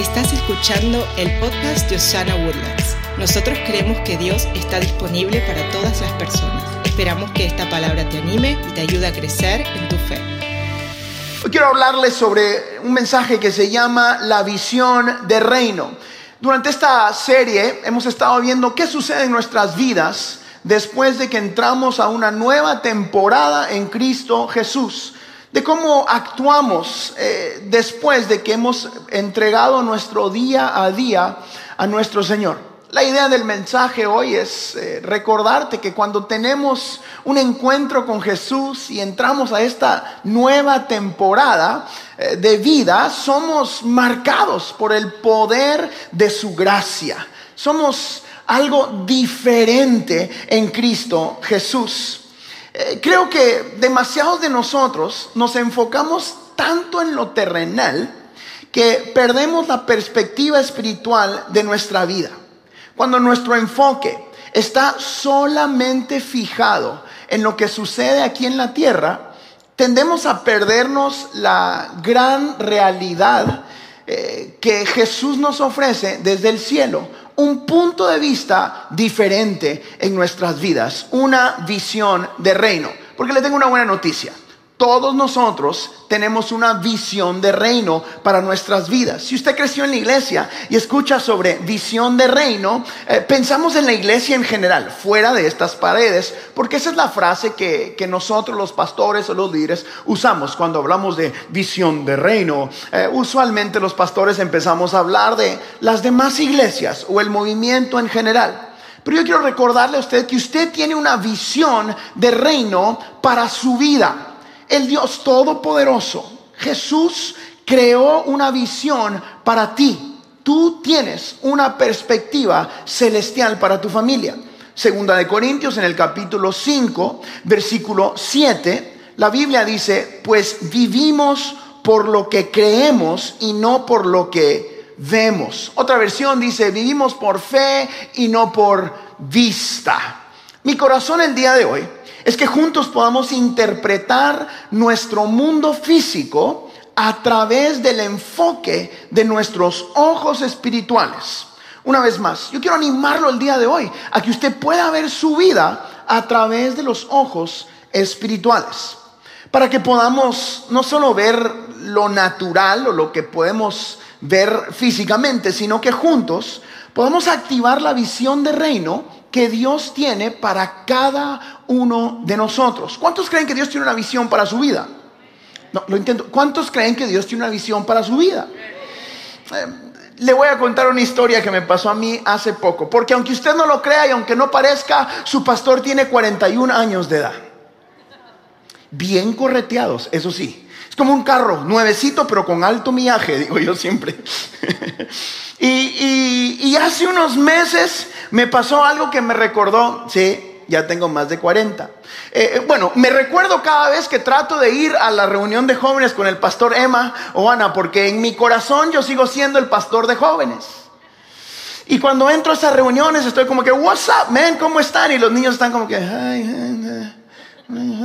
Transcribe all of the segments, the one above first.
Estás escuchando el podcast de Osana Woodlands. Nosotros creemos que Dios está disponible para todas las personas. Esperamos que esta palabra te anime y te ayude a crecer en tu fe. Hoy quiero hablarles sobre un mensaje que se llama la visión de reino. Durante esta serie hemos estado viendo qué sucede en nuestras vidas después de que entramos a una nueva temporada en Cristo Jesús de cómo actuamos eh, después de que hemos entregado nuestro día a día a nuestro Señor. La idea del mensaje hoy es eh, recordarte que cuando tenemos un encuentro con Jesús y entramos a esta nueva temporada eh, de vida, somos marcados por el poder de su gracia. Somos algo diferente en Cristo Jesús. Eh, creo que demasiados de nosotros nos enfocamos tanto en lo terrenal que perdemos la perspectiva espiritual de nuestra vida. Cuando nuestro enfoque está solamente fijado en lo que sucede aquí en la tierra, tendemos a perdernos la gran realidad eh, que Jesús nos ofrece desde el cielo un punto de vista diferente en nuestras vidas, una visión de reino. Porque le tengo una buena noticia. Todos nosotros tenemos una visión de reino para nuestras vidas. Si usted creció en la iglesia y escucha sobre visión de reino, eh, pensamos en la iglesia en general, fuera de estas paredes, porque esa es la frase que, nosotros los pastores o los líderes usamos cuando hablamos de visión de reino. Eh, usualmente los pastores empezamos a hablar de las demás iglesias o el movimiento en general. Pero yo quiero recordarle a usted que usted tiene una visión de reino para su vida el Dios Todopoderoso, Jesús creó una visión para ti. Tú tienes una perspectiva celestial para tu familia. Segunda de Corintios en el capítulo 5, versículo 7, la Biblia dice, pues vivimos por lo que creemos y no por lo que vemos. Otra versión dice, vivimos por fe y no por vista. Mi corazón el día de hoy es que juntos podamos interpretar nuestro mundo físico a través del enfoque de nuestros ojos espirituales. Una vez más, yo quiero animarlo el día de hoy a que usted pueda ver su vida a través de los ojos espirituales. Para que podamos no solo ver lo natural o lo que podemos ver físicamente, sino que juntos podamos activar la visión de reino que Dios tiene para cada uno de nosotros. ¿Cuántos creen que Dios tiene una visión para su vida? No, lo intento. ¿Cuántos creen que Dios tiene una visión para su vida? Eh, le voy a contar una historia que me pasó a mí hace poco, porque aunque usted no lo crea y aunque no parezca, su pastor tiene 41 años de edad. Bien correteados, eso sí. Como un carro nuevecito, pero con alto millaje, digo yo siempre. y, hace unos meses me pasó algo que me recordó, sí, ya tengo más de 40. Eh, eh, bueno, me recuerdo cada vez que trato de ir a la reunión de jóvenes con el pastor Emma o Ana, porque en mi corazón yo sigo siendo el pastor de jóvenes. Y cuando entro a esas reuniones estoy como que, what's up, man, ¿cómo están? Y los niños están como que,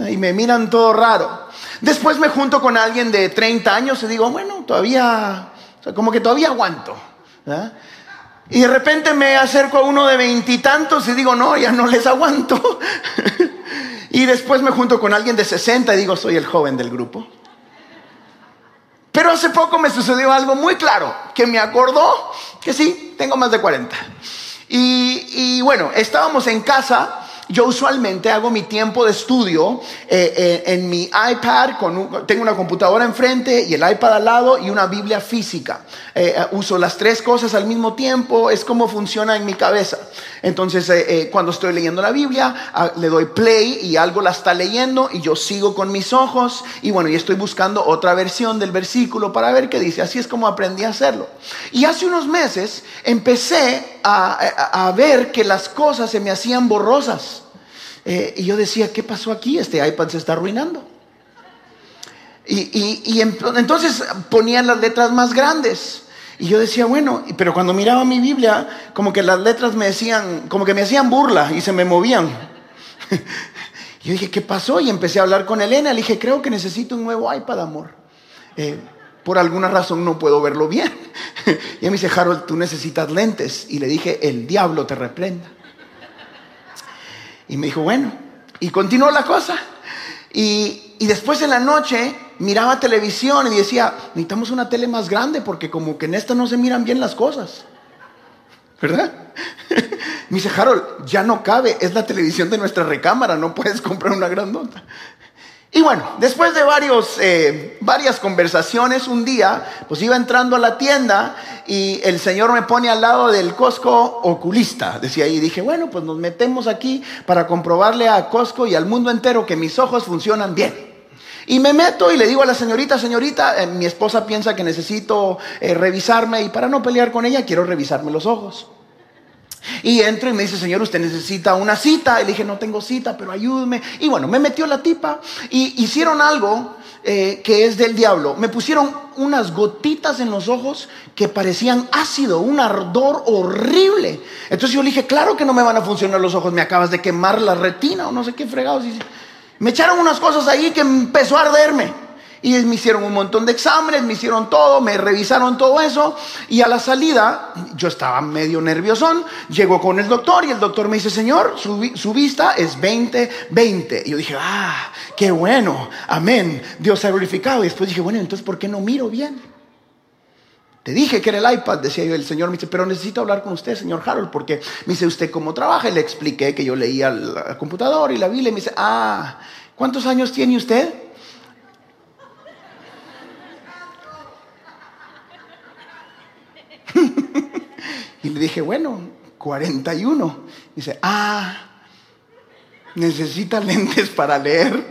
y me miran todo raro. Después me junto con alguien de 30 años y digo, bueno, todavía, como que todavía aguanto. Y de repente me acerco a uno de veintitantos y, digo, no, ya no les aguanto. y después me junto con alguien de 60 y digo, soy el joven del grupo. Pero hace poco me sucedió algo muy claro, que me acordó que sí, tengo más de 40. Y, y bueno, estábamos en casa yo usualmente hago mi tiempo de estudio eh, eh, en mi iPad, con tengo una computadora enfrente y el iPad al lado y una Biblia física. Eh, uso las tres cosas al mismo tiempo, es como funciona en mi cabeza. Entonces, cuando estoy leyendo la Biblia, ah, le doy play y algo la está leyendo y yo sigo con mis ojos y bueno, y estoy buscando otra versión del versículo para ver qué dice. Así es como aprendí a hacerlo. Y hace unos meses empecé a ver que las cosas se me hacían borrosas. Eh, y yo decía, ¿qué pasó aquí? Este iPad se está arruinando. Y, entonces ponían las letras más grandes. Y yo decía, bueno, pero cuando miraba mi Biblia, como que las letras me decían, como que me hacían burla y se me movían. yo dije, ¿qué pasó? Y empecé a hablar con Elena. Le dije, creo que necesito un nuevo iPad, amor. Eh, por alguna razón no puedo verlo bien. y él me dice, Harold, tú necesitas lentes. Y le dije, el diablo te reprenda. Y me dijo, bueno, y continuó la cosa. Y, y después en la noche miraba televisión y decía, necesitamos una tele más grande porque como que en esta no se miran bien las cosas. ¿Verdad? Me dice, Harold, ya no cabe, es la televisión de nuestra recámara, no puedes comprar una grandota. Y bueno, después de varios, eh, varias conversaciones, un día, pues iba entrando a la tienda y el señor me pone al lado del Costco oculista, decía. Y dije, bueno, pues nos metemos aquí para comprobarle a Costco y al mundo entero que mis ojos funcionan bien. Y me meto y le digo a la señorita, señorita, eh, mi esposa piensa que necesito eh, revisarme y para no pelear con ella quiero revisarme los ojos. Y entro y me dice, señor, usted necesita una cita. Y le dije, no tengo cita, pero ayúdeme. Y bueno, me metió la tipa y hicieron algo eh, que es del diablo. Me pusieron unas gotitas en los ojos que parecían ácido, un ardor horrible. Entonces yo le dije, claro que no me van a funcionar los ojos, me acabas de quemar la retina o no sé qué fregados. Y me echaron unas cosas ahí que empezó a arderme. Y me hicieron un montón de exámenes, me hicieron todo, me revisaron todo eso. Y a la salida, yo estaba medio nerviosón, llego con el doctor y el doctor me dice, señor, su, vista es 20-20. Y yo dije, ah, qué bueno, amén, Dios ha glorificado. Y después dije, bueno, entonces, ¿por qué no miro bien? Te dije que era el iPad, decía yo. El señor me dice, pero necesito hablar con usted, señor Harold, porque me dice, ¿usted cómo trabaja? Y le expliqué que yo leía el computador y la Biblia. Y me dice, ah, ¿cuántos años tiene usted? y le dije, bueno, 41. Dice, ah, necesita lentes para leer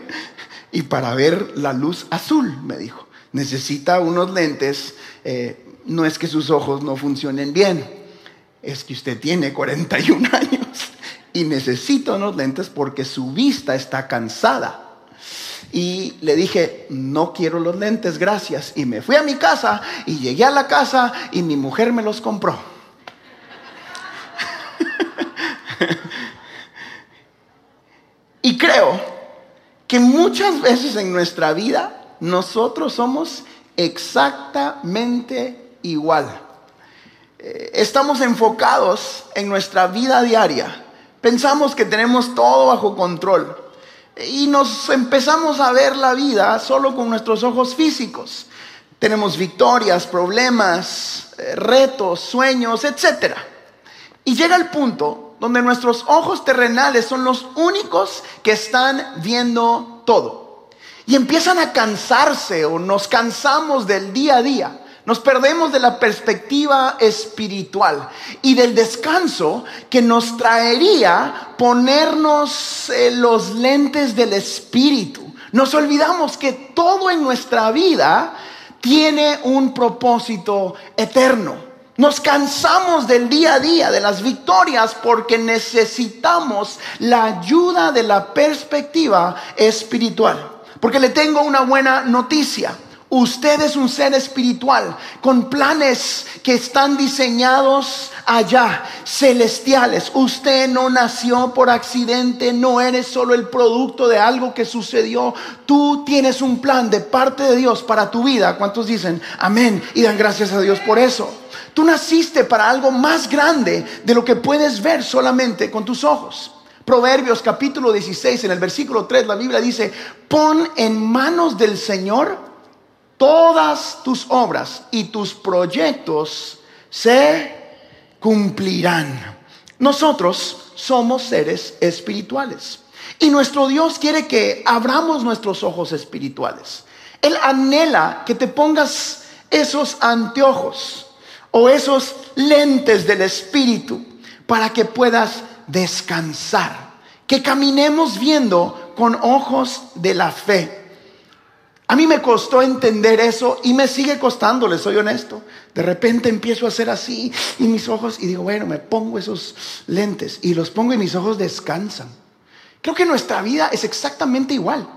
y para ver la luz azul, me dijo. Necesita unos lentes, eh, no es que sus ojos no funcionen bien, es que usted tiene 41 años y necesita unos lentes porque su vista está cansada. Y le dije, no quiero los lentes, gracias. Y me fui a mi casa y llegué a la casa y mi mujer me los compró. y creo que muchas veces en nuestra vida nosotros somos exactamente igual. Eh, estamos enfocados en nuestra vida diaria. Pensamos que tenemos todo bajo control y nos empezamos a ver la vida solo con nuestros ojos físicos. Tenemos victorias, problemas, eh, retos, sueños, etc. Y llega el punto donde nuestros ojos terrenales son los únicos que están viendo todo. Y empiezan a cansarse o nos cansamos del día a día. Nos perdemos de la perspectiva espiritual y del descanso que nos traería ponernos eh, los lentes del espíritu. Nos olvidamos que todo en nuestra vida tiene un propósito eterno. Nos cansamos del día a día, de las victorias, porque necesitamos la ayuda de la perspectiva espiritual. Porque le tengo una buena noticia. Usted es un ser espiritual con planes que están diseñados allá, celestiales. Usted no nació por accidente, no eres solo el producto de algo que sucedió. Tú tienes un plan de parte de Dios para tu vida. ¿Cuántos dicen amén? Y dan gracias a Dios por eso. Tú naciste para algo más grande de lo que puedes ver solamente con tus ojos. Proverbios capítulo 16, en el versículo 3, la Biblia dice, pon en manos del Señor todas tus obras y tus proyectos se cumplirán. Nosotros somos seres espirituales y nuestro Dios quiere que abramos nuestros ojos espirituales. Él anhela que te pongas esos anteojos o esos lentes del espíritu para que puedas descansar, que caminemos viendo con ojos de la fe a mí me costó entender eso y me sigue costando, les soy honesto. De repente empiezo a hacer así y mis ojos, y digo, bueno, me pongo esos lentes y los pongo y mis ojos descansan. Creo que nuestra vida es exactamente igual.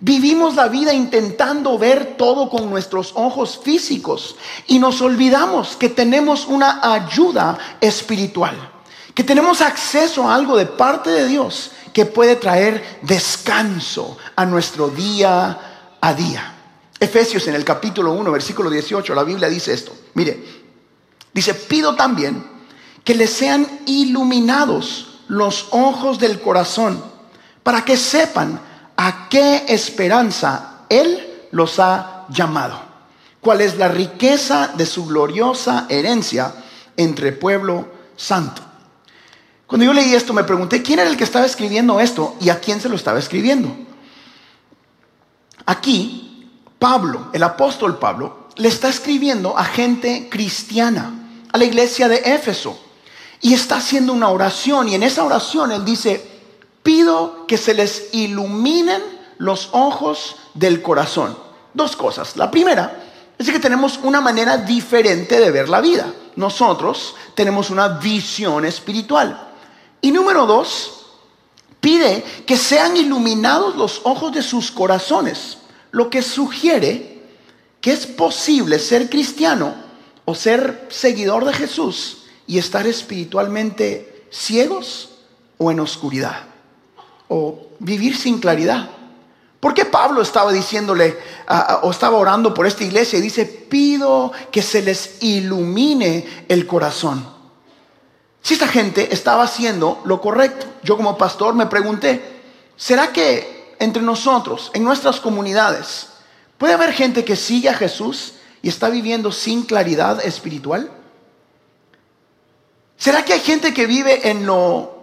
Vivimos la vida intentando ver todo con nuestros ojos físicos y nos olvidamos que tenemos una ayuda espiritual, que tenemos acceso a algo de parte de Dios que puede traer descanso a nuestro día a día. Efesios en el capítulo 1, versículo 18, la Biblia dice esto. Mire, Dice, pido también que les sean iluminados los ojos del corazón para que sepan a qué esperanza Él los ha llamado, cuál es la riqueza de su gloriosa herencia entre pueblo santo. Cuando yo leí esto me pregunté quién era el que estaba escribiendo esto y a quién se lo estaba escribiendo. Aquí, Pablo, el apóstol Pablo, le está escribiendo a gente cristiana, a la iglesia de Éfeso, y está haciendo una oración, y en esa oración él dice, pido que se les iluminen los ojos del corazón. Dos cosas. La primera es que tenemos una manera diferente de ver la vida. Nosotros tenemos una visión espiritual. Y número dos, pide que sean iluminados los ojos de sus corazones, lo que sugiere que es posible ser cristiano o ser seguidor de Jesús y estar espiritualmente ciegos o en oscuridad o vivir sin claridad. ¿Por qué Pablo estaba diciéndole o estaba orando por esta iglesia y dice, pido que se les ilumine el corazón? Si esta gente estaba haciendo lo correcto, yo como pastor me pregunté, ¿será que entre nosotros, en nuestras comunidades, puede haber gente que sigue a Jesús y está viviendo sin claridad espiritual? ¿Será que hay gente que vive en lo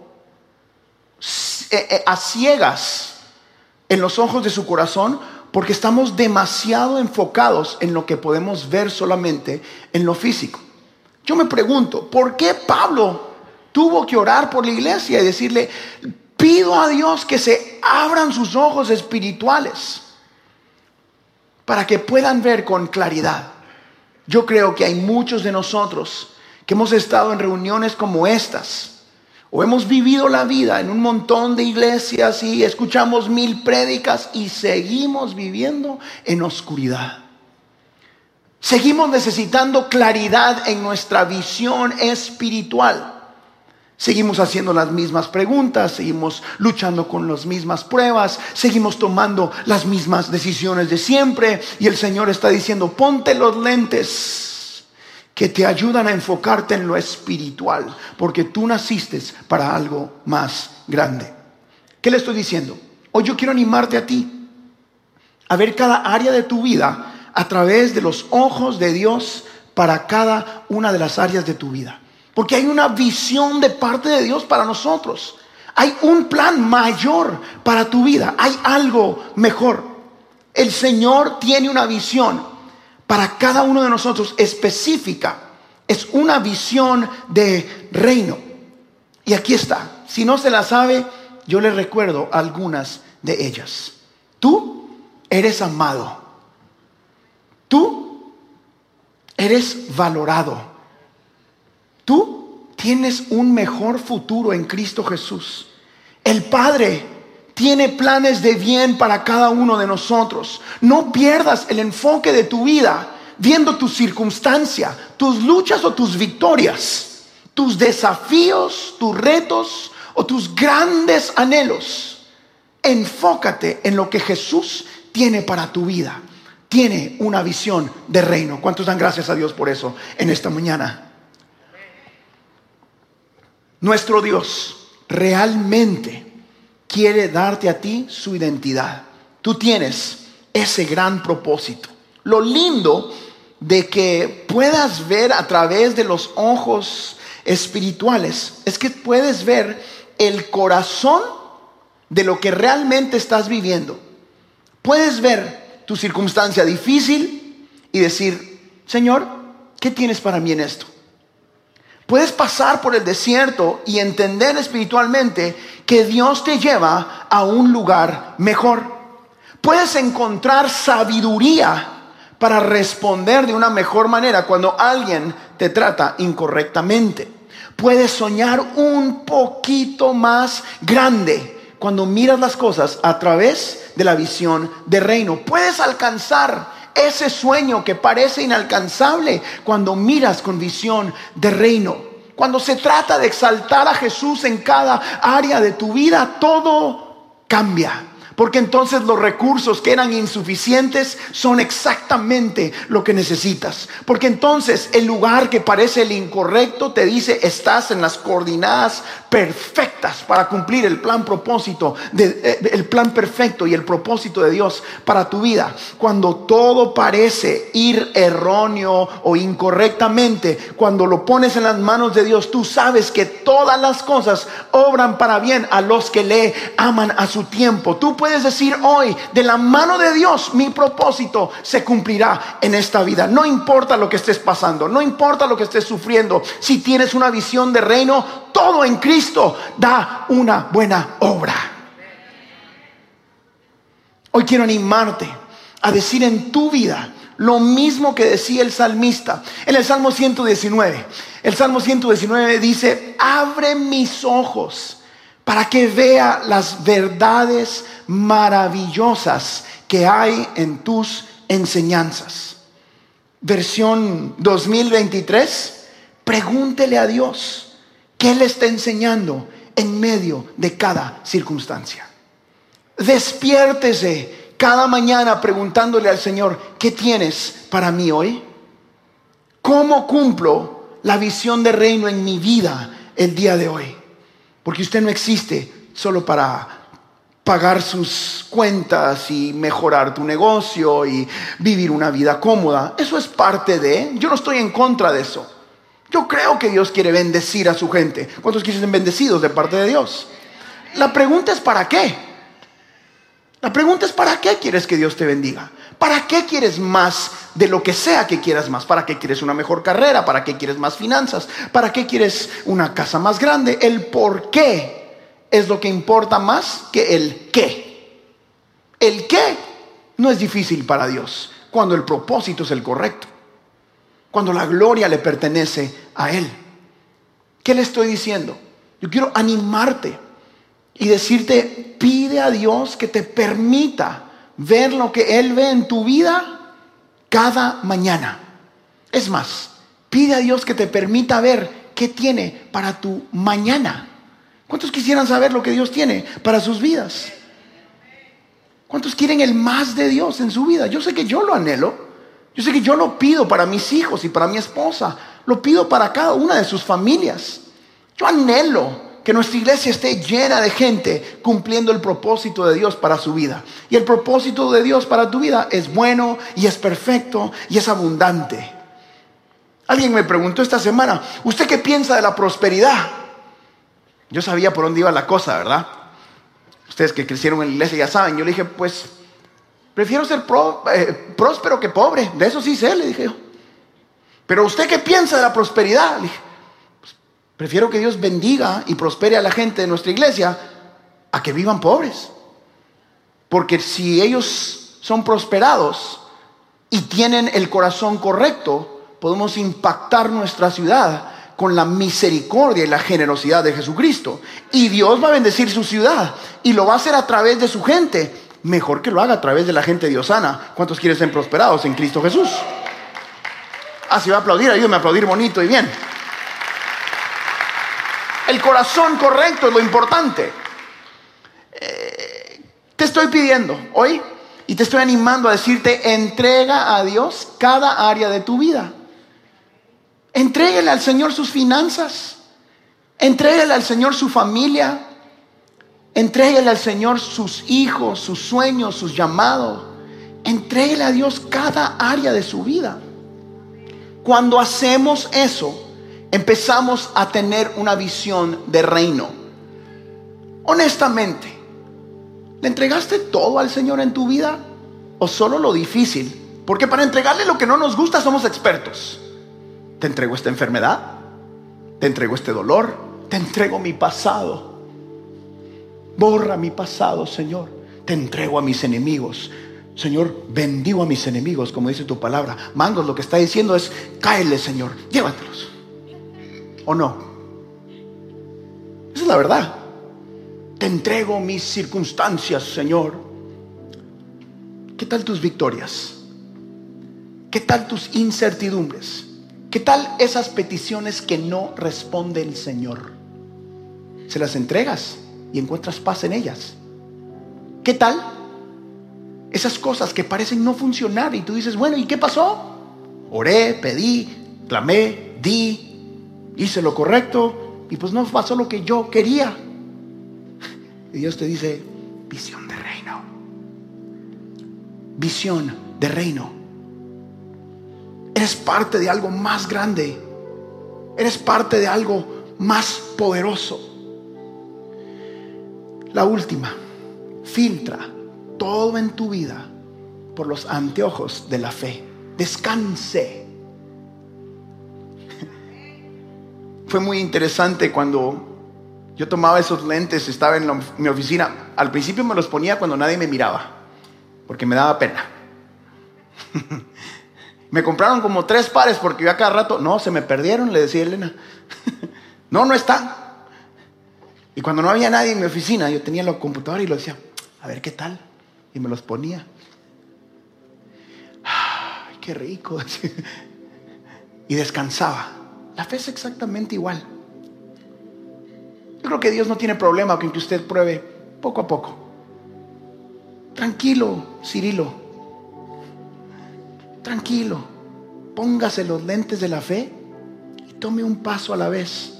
eh, eh, a ciegas en los ojos de su corazón porque estamos demasiado enfocados en lo que podemos ver solamente en lo físico? Yo me pregunto, ¿por qué Pablo tuvo que orar por la iglesia y decirle, pido a Dios que se abran sus ojos espirituales para que puedan ver con claridad. Yo creo que hay muchos de nosotros que hemos estado en reuniones como estas, o hemos vivido la vida en un montón de iglesias y escuchamos mil prédicas y seguimos viviendo en oscuridad. Seguimos necesitando claridad en nuestra visión espiritual. Seguimos haciendo las mismas preguntas, seguimos luchando con las mismas pruebas, seguimos tomando las mismas decisiones de siempre y el Señor está diciendo, ponte los lentes que te ayudan a enfocarte en lo espiritual, porque tú naciste para algo más grande. ¿Qué le estoy diciendo? Hoy yo quiero animarte a ti a ver cada área de tu vida a través de los ojos de Dios para cada una de las áreas de tu vida. Porque hay una visión de parte de Dios para nosotros. Hay un plan mayor para tu vida. Hay algo mejor. El Señor tiene una visión para cada uno de nosotros específica. Es una visión de reino. Y aquí está. Si no se la sabe, yo le recuerdo algunas de ellas. Tú eres amado. Tú eres valorado. Tú tienes un mejor futuro en Cristo Jesús. El Padre tiene planes de bien para cada uno de nosotros. No pierdas el enfoque de tu vida viendo tu circunstancia, tus luchas o tus victorias, tus desafíos, tus retos o tus grandes anhelos. Enfócate en lo que Jesús tiene para tu vida. Tiene una visión de reino. ¿Cuántos dan gracias a Dios por eso en esta mañana? Nuestro Dios realmente quiere darte a ti su identidad. Tú tienes ese gran propósito. Lo lindo de que puedas ver a través de los ojos espirituales es que puedes ver el corazón de lo que realmente estás viviendo. Puedes ver tu circunstancia difícil y decir, Señor, ¿qué tienes para mí en esto? Puedes pasar por el desierto y entender espiritualmente que Dios te lleva a un lugar mejor. Puedes encontrar sabiduría para responder de una mejor manera cuando alguien te trata incorrectamente. Puedes soñar un poquito más grande cuando miras las cosas a través de la visión de reino. Puedes alcanzar ese sueño que parece inalcanzable cuando miras con visión de reino. Cuando se trata de exaltar a Jesús en cada área de tu vida, todo cambia. Porque entonces los recursos que eran insuficientes son exactamente lo que necesitas. Porque entonces el lugar que parece el incorrecto te dice estás en las coordinadas perfectas para cumplir el plan propósito, eh, el plan perfecto y el propósito de Dios para tu vida. Cuando todo parece ir erróneo o incorrectamente, cuando lo pones en las manos de Dios, tú sabes que todas las cosas obran para bien a los que le aman a su tiempo. Tú decir hoy, de la mano de Dios, mi propósito se cumplirá en esta vida. No importa lo que estés pasando, no importa lo que estés sufriendo, si tienes una visión de reino, todo en Cristo da una buena obra. Hoy quiero animarte a decir en tu vida lo mismo que decía el salmista en el Salmo 119. El Salmo 119 dice, abre mis ojos para que vea las verdades maravillosas que hay en tus enseñanzas. Versión 2023, pregúntele a Dios qué le está enseñando en medio de cada circunstancia. Despiértese cada mañana preguntándole al Señor, ¿qué tienes para mí hoy? ¿Cómo cumplo la visión de reino en mi vida el día de hoy? Porque usted no existe solo para pagar sus cuentas y mejorar tu negocio y vivir una vida cómoda. Eso es parte de, yo no estoy en contra de eso. Yo creo que Dios quiere bendecir a su gente. ¿Cuántos quieren ser bendecidos de parte de Dios? La pregunta es ¿para qué? La pregunta es ¿para qué quieres que Dios te bendiga? ¿Para qué quieres más de lo que sea que quieras más? ¿Para qué quieres una mejor carrera? ¿Para qué quieres más finanzas? ¿Para qué quieres una casa más grande? El por qué es lo que importa más que el qué. El qué no es difícil para Dios cuando el propósito es el correcto. Cuando la gloria le pertenece a Él. ¿Qué le estoy diciendo? Yo quiero animarte y decirte, pide a Dios que te permita ver lo que Él ve en tu vida cada mañana. Es más, pide a Dios que te permita ver qué tiene para tu mañana. ¿Cuántos quisieran saber lo que Dios tiene para sus vidas? ¿Cuántos quieren el más de Dios en su vida? Yo sé que yo lo anhelo. Yo sé que yo lo pido para mis hijos y para mi esposa. Lo pido para cada una de sus familias. Yo anhelo que nuestra iglesia esté llena de gente cumpliendo el propósito de Dios para su vida. Y el propósito de Dios para tu vida es bueno y es perfecto y es abundante. Alguien me preguntó esta semana, ¿usted qué piensa de la prosperidad? Yo sabía por dónde iba la cosa, ¿verdad? Ustedes que crecieron en la iglesia ya saben. Yo le dije, pues, prefiero ser eh, próspero que pobre. De eso sí sé, le dije yo. Pero usted qué piensa de la prosperidad? Le dije, Prefiero que Dios bendiga y prospere a la gente de nuestra iglesia a que vivan pobres. Porque si ellos son prosperados y tienen el corazón correcto, podemos impactar nuestra ciudad con la misericordia y la generosidad de Jesucristo. Y Dios va a bendecir su ciudad y lo va a hacer a través de su gente. Mejor que lo haga a través de la gente diosana. ¿Cuántos quieren ser prosperados en Cristo Jesús? Así ah, va a aplaudir, ayúdame a aplaudir bonito y bien. El corazón correcto es lo importante. Eh, te estoy pidiendo hoy y te estoy animando a decirte, entrega a Dios cada área de tu vida. Entréguele al Señor sus finanzas. Entréguele al Señor su familia. Entréguele al Señor sus hijos, sus sueños, sus llamados. Entréguele a Dios cada área de su vida. Cuando hacemos eso, empezamos a tener una visión de reino. Honestamente, ¿le entregaste todo al Señor en tu vida o solo lo difícil? Porque para entregarle lo que no nos gusta somos expertos. Te entrego esta enfermedad, te entrego este dolor, te entrego mi pasado. Borra mi pasado, Señor. Te entrego a mis enemigos. Señor, bendigo a mis enemigos, como dice tu palabra. Mangos, lo que está diciendo es, cáele, Señor, llévatelos o no? Esa es la verdad. Te entrego mis circunstancias, Señor. ¿Qué tal tus victorias? ¿Qué tal tus incertidumbres? ¿Qué tal esas peticiones que no responde el Señor? Se las entregas y encuentras paz en ellas. ¿Qué tal? Esas cosas que parecen no funcionar y tú dices, bueno, ¿y qué pasó? Oré, pedí, clamé, di, hice lo correcto y pues no pasó lo que yo quería. Y Dios te dice, visión de reino. Visión de reino. Eres parte de algo más grande. Eres parte de algo más poderoso. La última, filtra todo en tu vida por los anteojos de la fe. Descanse. Fue muy interesante cuando yo tomaba esos lentes, estaba en mi oficina. Al principio me los ponía cuando nadie me miraba, porque me daba pena. me compraron como tres pares porque yo a cada rato, no, se me perdieron, le decía Elena. no, no están. Y cuando no había nadie en mi oficina, yo tenía la computadora y lo decía, a ver qué tal. Y me los ponía. Ay, qué rico. y descansaba. La fe es exactamente igual. Yo creo que Dios no tiene problema con que usted pruebe poco a poco. Tranquilo, Cirilo. Tranquilo. Póngase los lentes de la fe y tome un paso a la vez.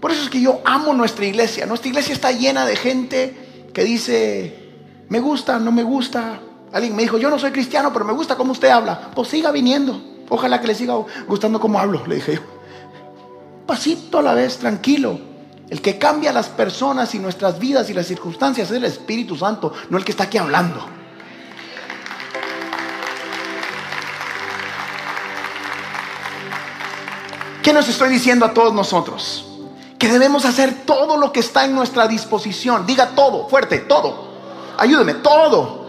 Por eso es que yo amo nuestra iglesia. Nuestra iglesia está llena de gente que dice, me gusta, no me gusta. Alguien me dijo, yo no soy cristiano, pero me gusta cómo usted habla. Pues siga viniendo. Ojalá que le siga gustando cómo hablo, le dije yo pasito a la vez, tranquilo. El que cambia las personas y nuestras vidas y las circunstancias es el Espíritu Santo, no el que está aquí hablando. ¿Qué nos estoy diciendo a todos nosotros? Que debemos hacer todo lo que está en nuestra disposición. Diga todo, fuerte, todo. Ayúdeme, todo.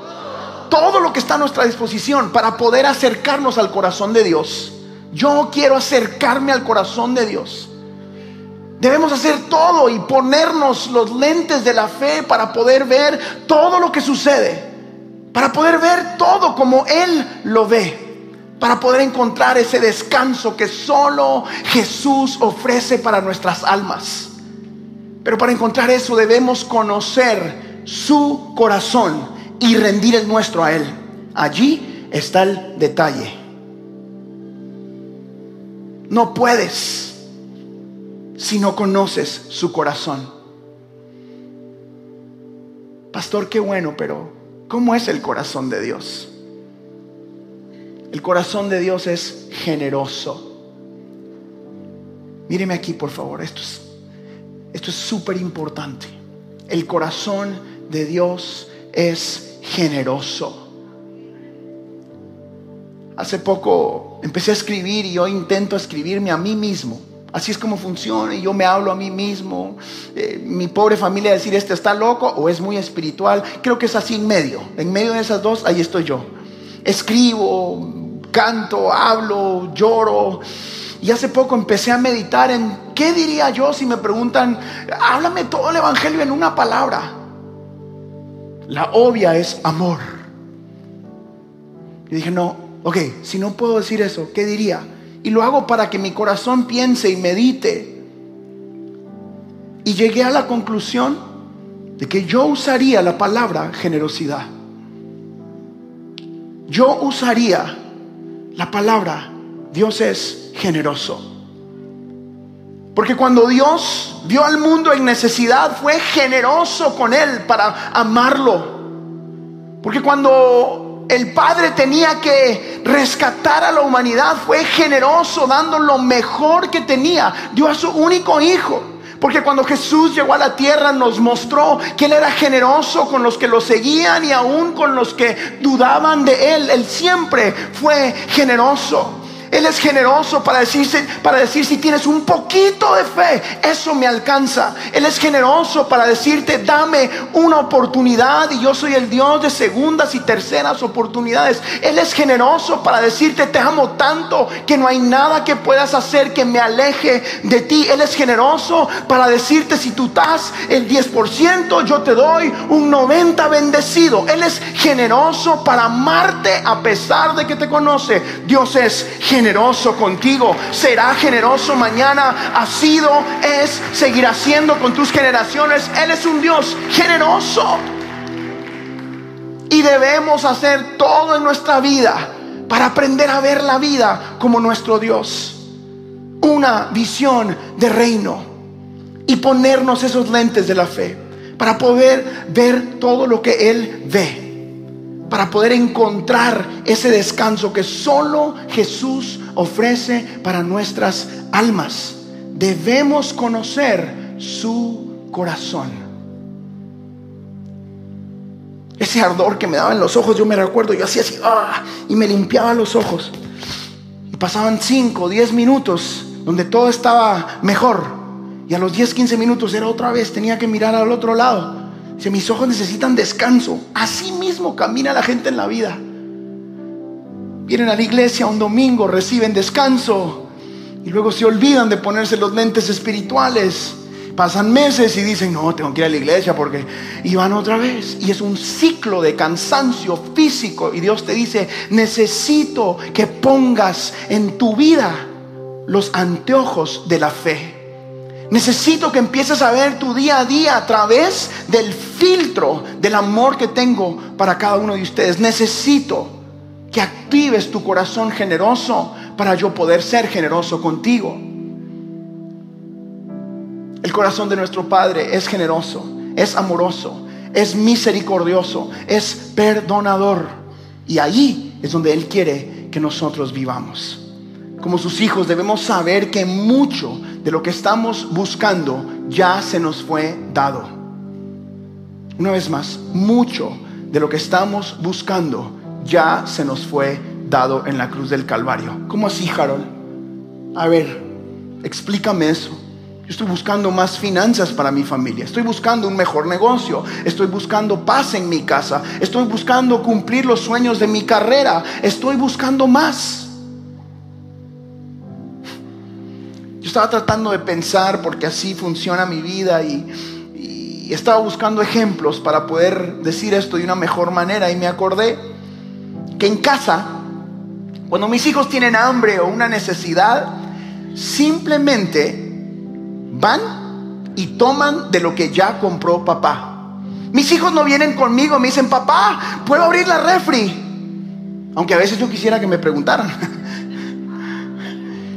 Todo lo que está a nuestra disposición para poder acercarnos al corazón de Dios yo quiero acercarme al corazón de Dios. Debemos hacer todo y ponernos los lentes de la fe para poder ver todo lo que sucede. Para poder ver todo como Él lo ve. Para poder encontrar ese descanso que solo Jesús ofrece para nuestras almas. Pero para encontrar eso debemos conocer su corazón y rendir el nuestro a Él. Allí está el detalle. No puedes si no conoces su corazón. Pastor, qué bueno, pero ¿cómo es el corazón de Dios? El corazón de Dios es generoso. Míreme aquí, por favor. Esto es esto es súper importante. El corazón de Dios es generoso. Hace poco empecé a escribir y hoy intento escribirme a mí mismo. Así es como funciona y yo me hablo a mí mismo. Eh, mi pobre familia decir, este está loco o es muy espiritual. Creo que es así en medio. En medio de esas dos, ahí estoy yo. Escribo, canto, hablo, lloro. Y hace poco empecé a meditar en qué diría yo si me preguntan, háblame todo el Evangelio en una palabra. La obvia es amor. Y dije, no, ok, si no puedo decir eso, ¿qué diría? Y lo hago para que mi corazón piense y medite. Y llegué a la conclusión de que yo usaría la palabra generosidad. Yo usaría la palabra Dios es generoso. Porque cuando Dios vio al mundo en necesidad, fue generoso con él para amarlo. Porque cuando el Padre tenía que rescatar a la humanidad, fue generoso dando lo mejor que tenía, dio a su único hijo. Porque cuando Jesús llegó a la tierra nos mostró que Él era generoso con los que lo seguían y aún con los que dudaban de Él. Él siempre fue generoso. Él es generoso para, decirse, para decir si tienes un poquito de fe, eso me alcanza. Él es generoso para decirte, dame una oportunidad y yo soy el Dios de segundas y terceras oportunidades. Él es generoso para decirte, te amo tanto que no hay nada que puedas hacer que me aleje de ti. Él es generoso para decirte, si tú estás el 10%, yo te doy un 90 bendecido. Él es generoso para amarte a pesar de que te conoce. Dios es generoso generoso contigo, será generoso mañana, ha sido, es, seguirá siendo con tus generaciones. Él es un Dios generoso. Y debemos hacer todo en nuestra vida para aprender a ver la vida como nuestro Dios. Una visión de reino y ponernos esos lentes de la fe para poder ver todo lo que Él ve, para poder encontrar ese descanso que solo Jesús ofrece para nuestras almas. Debemos conocer su corazón. Ese ardor que me daba en los ojos, yo me recuerdo, yo hacía así, ¡ah! y me limpiaba los ojos. Y pasaban 5, 10 minutos donde todo estaba mejor. Y a los 10, 15 minutos era otra vez, tenía que mirar al otro lado. Dice, mis ojos necesitan descanso. Así mismo camina la gente en la vida. Vienen a la iglesia un domingo, reciben descanso y luego se olvidan de ponerse los lentes espirituales. Pasan meses y dicen, no, tengo que ir a la iglesia porque... Y van otra vez. Y es un ciclo de cansancio físico. Y Dios te dice, necesito que pongas en tu vida los anteojos de la fe. Necesito que empieces a ver tu día a día a través del filtro del amor que tengo para cada uno de ustedes. Necesito que actives tu corazón generoso para yo poder ser generoso contigo. El corazón de nuestro Padre es generoso, es amoroso, es misericordioso, es perdonador. Y ahí es donde Él quiere que nosotros vivamos. Como sus hijos debemos saber que mucho de lo que estamos buscando ya se nos fue dado. Una vez más, mucho de lo que estamos buscando ya se nos fue dado en la cruz del Calvario. ¿Cómo así, Harold? A ver, explícame eso. Yo estoy buscando más finanzas para mi familia, estoy buscando un mejor negocio, estoy buscando paz en mi casa, estoy buscando cumplir los sueños de mi carrera, estoy buscando más. Estaba tratando de pensar porque así funciona mi vida y, estaba buscando ejemplos para poder decir esto de una mejor manera y me acordé que en casa, cuando mis hijos tienen hambre o una necesidad, simplemente van y toman de lo que ya compró papá. Mis hijos no vienen conmigo, me dicen, papá, ¿puedo abrir la refri? Aunque a veces yo quisiera que me preguntaran.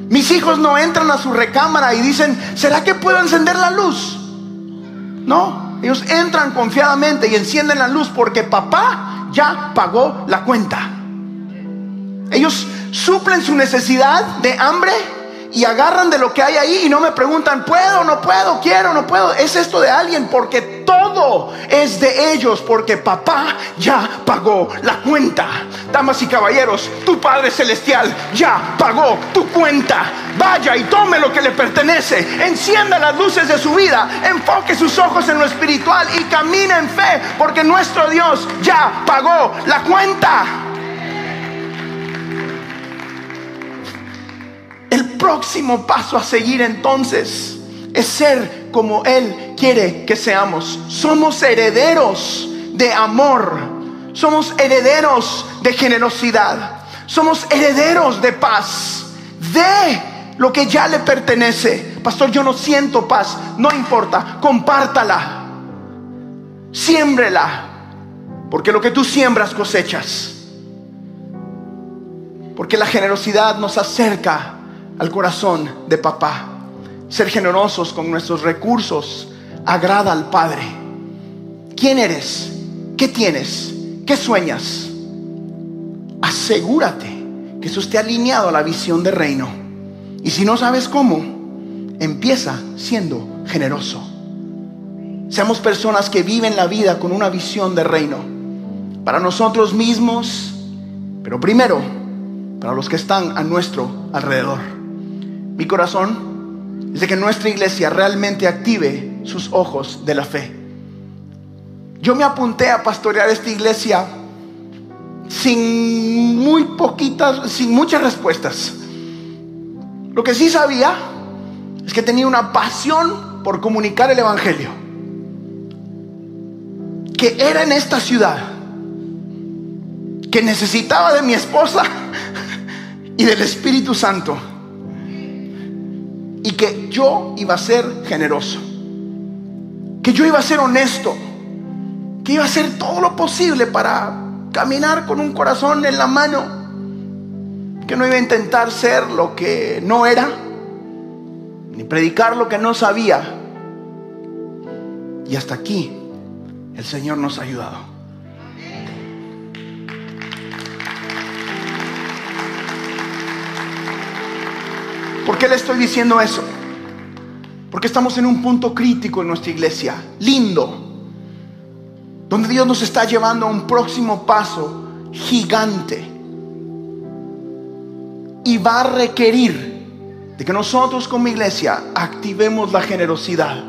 Mis hijos no entran a su recámara y dicen, ¿será que puedo encender la luz? No, ellos entran confiadamente y encienden la luz porque papá ya pagó la cuenta. Ellos suplen su necesidad de hambre y agarran de lo que hay ahí y no me preguntan, ¿puedo, no puedo, quiero, no puedo? Es esto de alguien porque todo es de ellos, porque papá ya pagó la cuenta. Damas y caballeros, tu Padre Celestial ya pagó tu cuenta. Vaya y tome lo que le pertenece, encienda las luces de su vida, enfoque sus ojos en lo espiritual y camine en fe, porque nuestro Dios ya pagó la cuenta. Próximo paso a seguir entonces es ser como Él quiere que seamos. Somos herederos de amor. Somos herederos de generosidad. Somos herederos de paz. De lo que ya le pertenece. Pastor, yo no siento paz. No importa. Compártala. Siémbrela. Porque lo que tú siembras cosechas. Porque la generosidad nos acerca al corazón de papá. Ser generosos con nuestros recursos agrada al Padre. ¿Quién eres? ¿Qué tienes? ¿Qué sueñas? Asegúrate que eso esté alineado a la visión de reino. Y si no sabes cómo, empieza siendo generoso. Seamos personas que viven la vida con una visión de reino. Para nosotros mismos, pero primero para los que están a nuestro alrededor. Mi corazón es de que nuestra iglesia realmente active sus ojos de la fe. Yo me apunté a pastorear esta iglesia sin muy poquitas, sin muchas respuestas. Lo que sí sabía es que tenía una pasión por comunicar el Evangelio. Que era en esta ciudad. Que necesitaba de mi esposa y del Espíritu Santo. Y que yo iba a ser generoso. Que yo iba a ser honesto. Que iba a hacer todo lo posible para caminar con un corazón en la mano. Que no iba a intentar ser lo que no era. Ni predicar lo que no sabía. Y hasta aquí el Señor nos ha ayudado. ¿Por qué le estoy diciendo eso? Porque estamos en un punto crítico en nuestra iglesia, lindo, donde Dios nos está llevando a un próximo paso gigante. Y va a requerir de que nosotros como iglesia activemos la generosidad.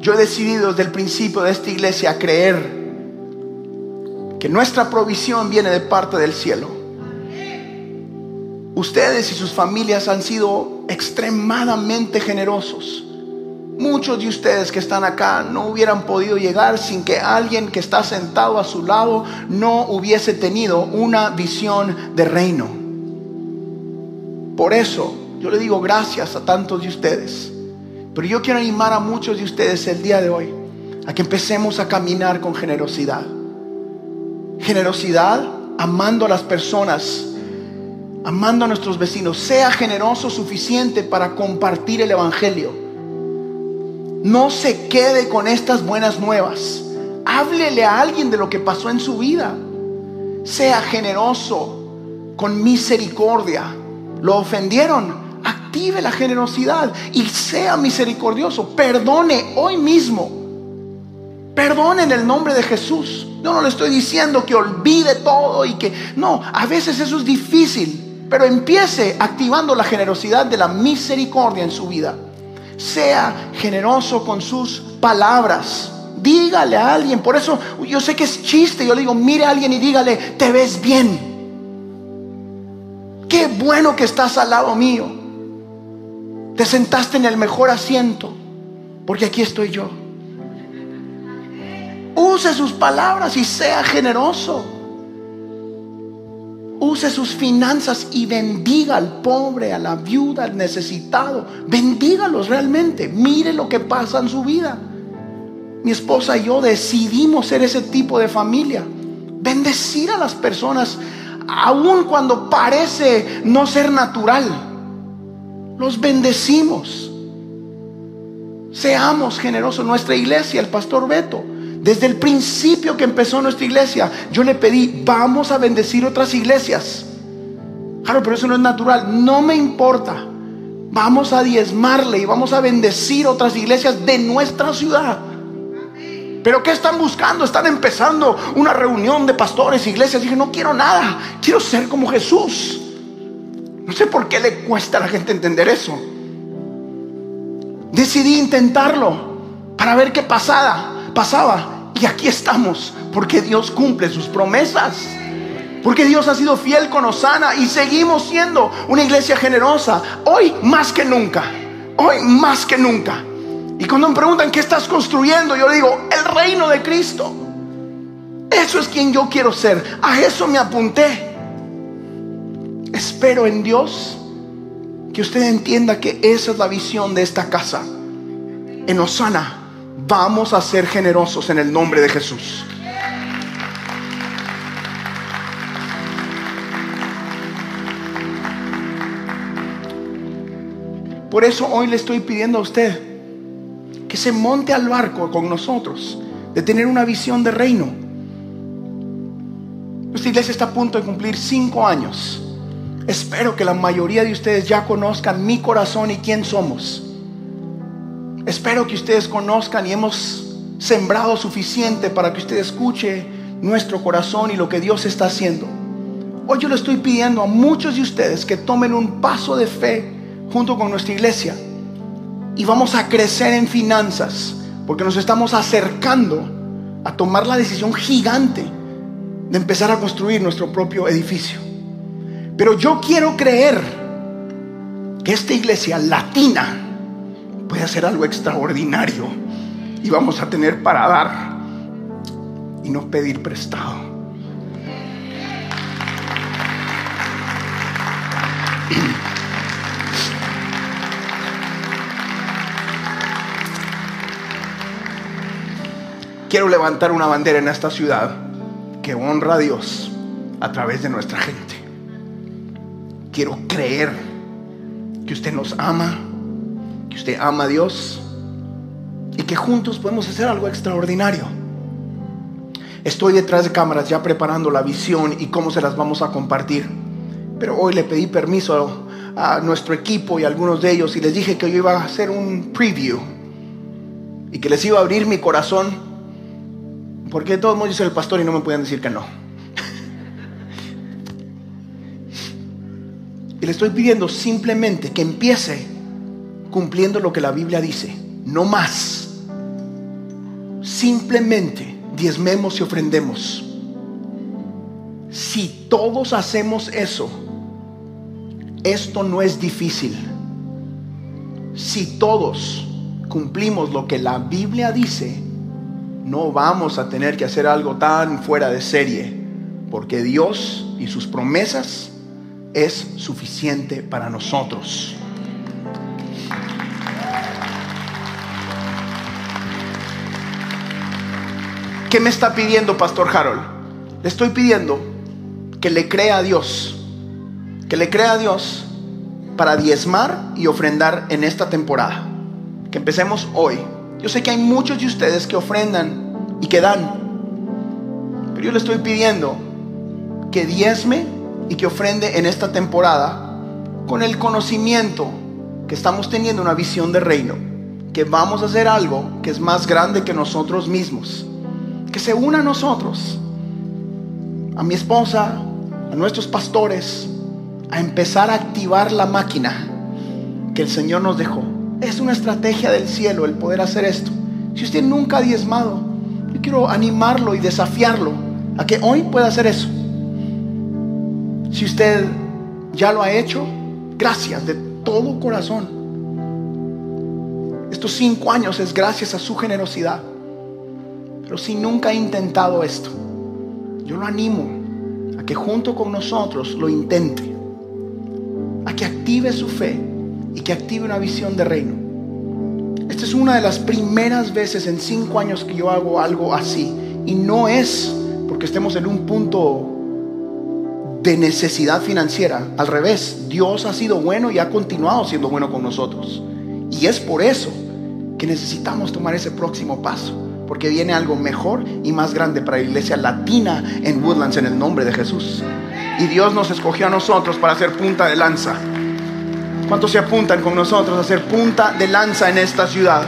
Yo he decidido desde el principio de esta iglesia creer que nuestra provisión viene de parte del cielo Ustedes y sus familias han sido extremadamente generosos. Muchos de ustedes que están acá no hubieran podido llegar sin que alguien que está sentado a su lado no hubiese tenido una visión de reino. Por eso yo le digo gracias a tantos de ustedes. Pero yo quiero animar a muchos de ustedes el día de hoy a que empecemos a caminar con generosidad. Generosidad amando a las personas amando a nuestros vecinos, sea generoso suficiente para compartir el Evangelio. No se quede con estas buenas nuevas. Háblele a alguien de lo que pasó en su vida. Sea generoso con misericordia. Lo ofendieron. Active la generosidad y sea misericordioso. Perdone hoy mismo. Perdone en el nombre de Jesús. Yo no le estoy diciendo que olvide todo y que no, a veces eso es difícil. Pero empiece activando la generosidad de la misericordia en su vida. Sea generoso con sus palabras. Dígale a alguien. Por eso yo sé que es chiste. Yo le digo, mire a alguien y dígale, te ves bien. Qué bueno que estás al lado mío. Te sentaste en el mejor asiento. Porque aquí estoy yo. Use sus palabras y sea generoso. Use sus finanzas y bendiga al pobre, a la viuda, al necesitado. Bendígalos realmente. Mire lo que pasa en su vida. Mi esposa y yo decidimos ser ese tipo de familia. Bendecir a las personas, aun cuando parece no ser natural. Los bendecimos. Seamos generosos. Nuestra iglesia, el pastor Beto desde el principio que empezó nuestra iglesia, yo le pedí, vamos a bendecir otras iglesias. Claro, pero eso no es natural. No me importa. Vamos a diezmarle y vamos a bendecir otras iglesias de nuestra ciudad. Pero ¿qué están buscando? Están empezando una reunión de pastores, iglesias. Dije, no quiero nada. Quiero ser como Jesús. No sé por qué le cuesta a la gente entender eso. Decidí intentarlo para ver qué pasaba pasaba. Y aquí estamos, porque Dios cumple sus promesas. Porque Dios ha sido fiel con Osana y seguimos siendo una iglesia generosa. Hoy más que nunca. Hoy más que nunca. Y cuando me preguntan qué estás construyendo, yo digo, el reino de Cristo. Eso es quien yo quiero ser. A eso me apunté. Espero en Dios que usted entienda que esa es la visión de esta casa. En Osana Vamos a ser generosos en el nombre de Jesús. Por eso hoy le estoy pidiendo a usted que se monte al barco con nosotros, de tener una visión de reino. Nuestra iglesia está a punto de cumplir cinco años. Espero que la mayoría de ustedes ya conozcan mi corazón y quién somos. Espero que ustedes conozcan y hemos sembrado suficiente para que usted escuche nuestro corazón y lo que Dios está haciendo. Hoy yo le estoy pidiendo a muchos de ustedes que tomen un paso de fe junto con nuestra iglesia y vamos a crecer en finanzas porque nos estamos acercando a tomar la decisión gigante de empezar a construir nuestro propio edificio. Pero yo quiero creer que esta iglesia latina hacer algo extraordinario y vamos a tener para dar y no pedir prestado. Quiero levantar una bandera en esta ciudad que honra a Dios a través de nuestra gente. Quiero creer que usted nos ama, usted ama a Dios y que juntos podemos hacer algo extraordinario. Estoy detrás de cámaras ya preparando la visión y cómo se las vamos a compartir. Pero hoy le pedí permiso a nuestro equipo y a algunos de ellos y les dije que yo iba a hacer un preview y que les iba a abrir mi corazón porque todos modos yo soy el pastor y no me pueden decir que no. y le estoy pidiendo simplemente que empiece cumpliendo lo que la Biblia dice, no más. Simplemente diezmemos y ofrendemos. Si todos hacemos eso, esto no es difícil. Si todos cumplimos lo que la Biblia dice, no vamos a tener que hacer algo tan fuera de serie, porque Dios y sus promesas es suficiente para nosotros. ¿Qué me está pidiendo Pastor Harold? Le estoy pidiendo que le crea a Dios, que le crea a Dios para diezmar y ofrendar en esta temporada. Que empecemos hoy. Yo sé que hay muchos de ustedes que ofrendan y que dan, pero yo le estoy pidiendo que diezme y que ofrende en esta temporada con el conocimiento que estamos teniendo una visión de reino, que vamos a hacer algo que es más grande que nosotros mismos, que se una a nosotros, a mi esposa, a nuestros pastores, a empezar a activar la máquina que el Señor nos dejó. Es una estrategia del cielo el poder hacer esto. Si usted nunca ha diezmado, yo quiero animarlo y desafiarlo a que hoy pueda hacer eso. Si usted ya lo ha hecho, gracias de todo corazón. Estos cinco años es gracias a su generosidad. Pero si nunca ha intentado esto, yo lo animo a que junto con nosotros lo intente. A que active su fe y que active una visión de reino. Esta es una de las primeras veces en cinco años que yo hago algo así. Y no es porque estemos en un punto de necesidad financiera. Al revés, Dios ha sido bueno y ha continuado siendo bueno con nosotros. Y es por eso que necesitamos tomar ese próximo paso. Porque viene algo mejor y más grande para la iglesia latina en Woodlands en el nombre de Jesús. Y Dios nos escogió a nosotros para hacer punta de lanza. ¿Cuántos se apuntan con nosotros a hacer punta de lanza en esta ciudad?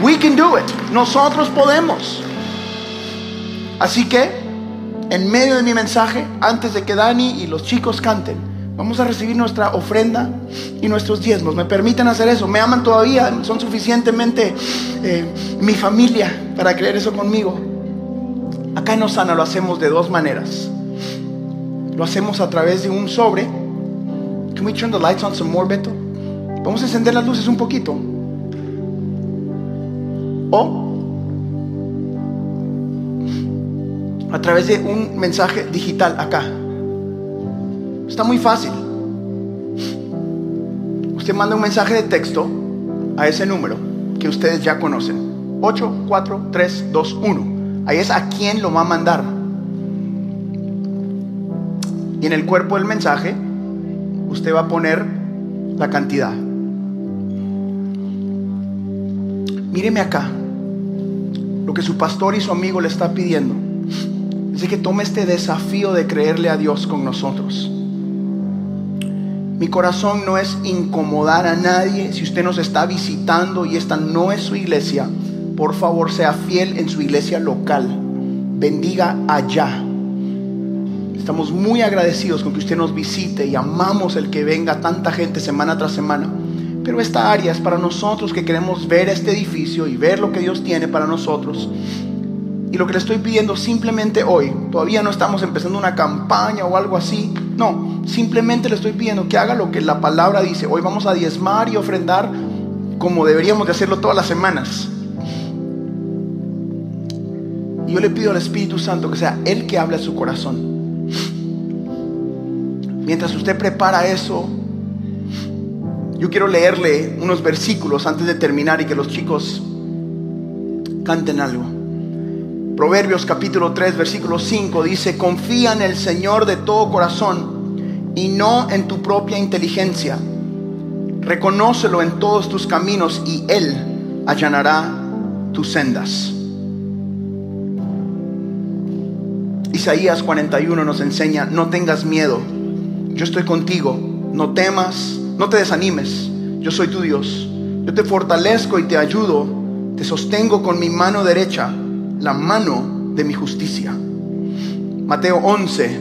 We can do it. Nosotros podemos. Así que, en medio de mi mensaje, antes de que Dani y los chicos canten, vamos a recibir nuestra ofrenda y nuestros diezmos. ¿Me permiten hacer eso? ¿Me aman todavía? ¿Son suficientemente eh, mi familia para creer eso conmigo? Acá en Osana lo hacemos de dos maneras. Lo hacemos a través de un sobre. Can we turn the lights on some more, Beto? Vamos a encender las luces un poquito. O a través de un mensaje digital acá. Está muy fácil. Usted manda un mensaje de texto a ese número que ustedes ya conocen. 84321. Ahí es a quién lo va a mandar. Y en el cuerpo del mensaje usted va a poner la cantidad. Míreme acá. Lo que su pastor y su amigo le está pidiendo. Es que tome este desafío de creerle a Dios con nosotros. Mi corazón no es incomodar a nadie. Si usted nos está visitando y esta no es su iglesia, por favor sea fiel en su iglesia local. Bendiga allá. Estamos muy agradecidos con que usted nos visite y amamos el que venga tanta gente semana tras semana. Pero esta área es para nosotros que queremos ver este edificio y ver lo que Dios tiene para nosotros. Y lo que le estoy pidiendo simplemente hoy, todavía no estamos empezando una campaña o algo así. No, simplemente le estoy pidiendo que haga lo que la palabra dice. Hoy vamos a diezmar y ofrendar como deberíamos de hacerlo todas las semanas. Y yo le pido al Espíritu Santo que sea Él que hable a su corazón. Mientras usted prepara eso, Yo quiero leerle unos versículos antes de terminar y que los chicos canten algo. Proverbios capítulo 3, versículo 5 dice, confía en el Señor de todo corazón y no en tu propia inteligencia. Reconócelo en todos tus caminos y Él allanará tus sendas. Isaías 41 nos enseña, no tengas miedo, yo estoy contigo, no temas, no te desanimes, yo soy tu Dios, yo te fortalezco y te ayudo, te sostengo con mi mano derecha, la mano de mi justicia. Mateo 11,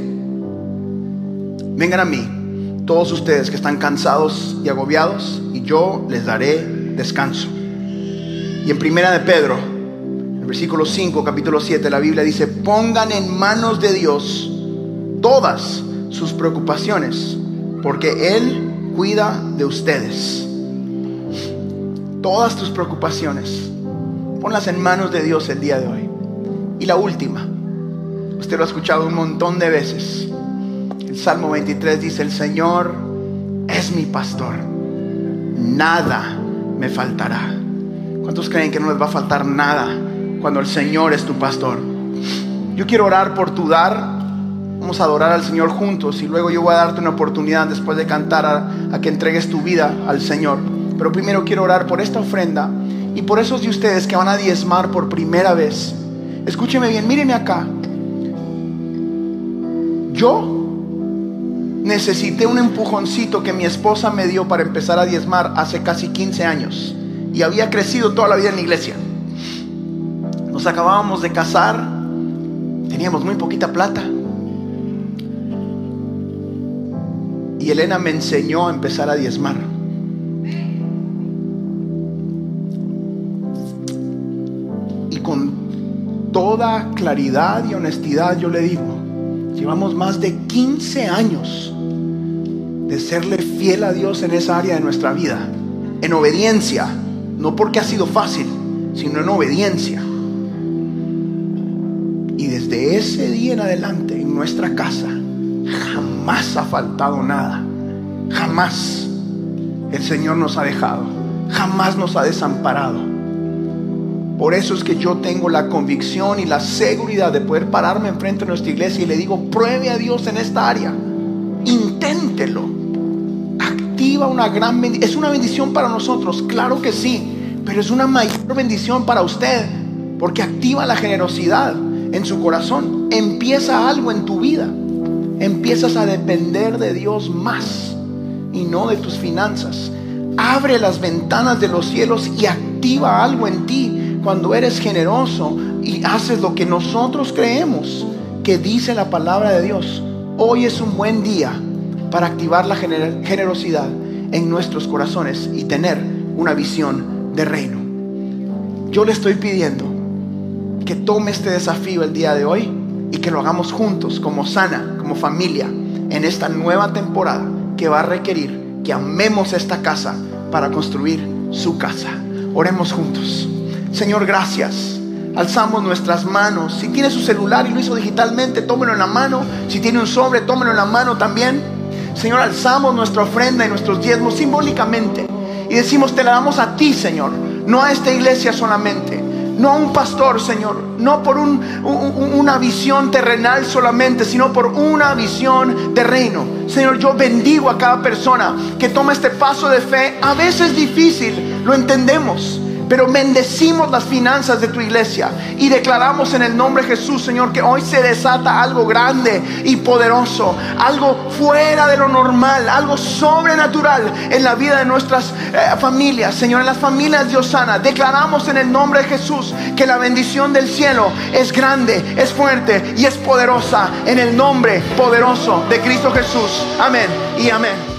vengan a mí, todos ustedes que están cansados y agobiados, y yo les daré descanso. Y en primera de Pedro, versículo 5, capítulo 7, la Biblia dice, pongan en manos de Dios todas sus preocupaciones, porque Él cuida de ustedes. Todas tus preocupaciones, ponlas en manos de Dios el día de hoy. Y la última, usted lo ha escuchado un montón de veces. El Salmo 23 dice, el Señor es mi pastor, nada me faltará. ¿Cuántos creen que no les va a faltar nada cuando el Señor es tu pastor. Yo quiero orar por tu dar. Vamos a adorar al Señor juntos y luego yo voy a darte una oportunidad después de cantar a, que entregues tu vida al Señor. Pero primero quiero orar por esta ofrenda y por esos de ustedes que van a diezmar por primera vez. Escúcheme bien, míreme acá. Yo necesité un empujoncito que mi esposa me dio para empezar a diezmar hace casi 15 años y había crecido toda la vida en la iglesia. Nos acabábamos de casar, teníamos muy poquita plata. Y Elena me enseñó a empezar a diezmar. Toda claridad y honestidad yo le digo, llevamos más de 15 años de serle fiel a Dios en esa área de nuestra vida, en obediencia, no porque ha sido fácil, sino en obediencia. Y desde ese día en adelante en nuestra casa jamás ha faltado nada. Jamás el Señor nos ha dejado. Jamás nos ha desamparado. Por eso es que yo tengo la convicción y la seguridad de poder pararme enfrente de nuestra iglesia y le digo, pruebe a Dios en esta área. Inténtelo. Activa una gran bendición. Es una bendición para nosotros, claro que sí, pero es una mayor bendición para usted porque activa la generosidad en su corazón, empieza algo en tu vida. Empiezas a depender de Dios más y no de tus finanzas. Abre las ventanas de los cielos y activa algo en ti cuando eres generoso y haces lo que nosotros creemos que dice la palabra de Dios. Hoy es un buen día para activar la generosidad en nuestros corazones y tener una visión de reino. Yo le estoy pidiendo que tome este desafío el día de hoy y que lo hagamos juntos, como sana, como familia, en esta nueva temporada que va a requerir que amemos esta casa para construir su casa. Oremos juntos. Señor, gracias. Alzamos nuestras manos. Si tiene su celular y lo hizo digitalmente, tómelo en la mano. Si tiene un sobre, tómelo en la mano también. Señor, alzamos nuestra ofrenda y nuestros diezmos simbólicamente. Y decimos, te la damos a ti, Señor. No a esta iglesia solamente no a un pastor, Señor, no por una visión terrenal solamente, sino por una visión de reino. Señor, yo bendigo a cada persona que toma este paso de fe, a veces difícil, lo entendemos pero bendecimos las finanzas de tu iglesia y declaramos en el nombre de Jesús, Señor, que hoy se desata algo grande y poderoso, algo fuera de lo normal, algo sobrenatural en la vida de nuestras eh, familias, Señor, en las familias de Osana. Declaramos en el nombre de Jesús que la bendición del cielo es grande, es fuerte y es poderosa en el nombre poderoso de Cristo Jesús. Amén y amén.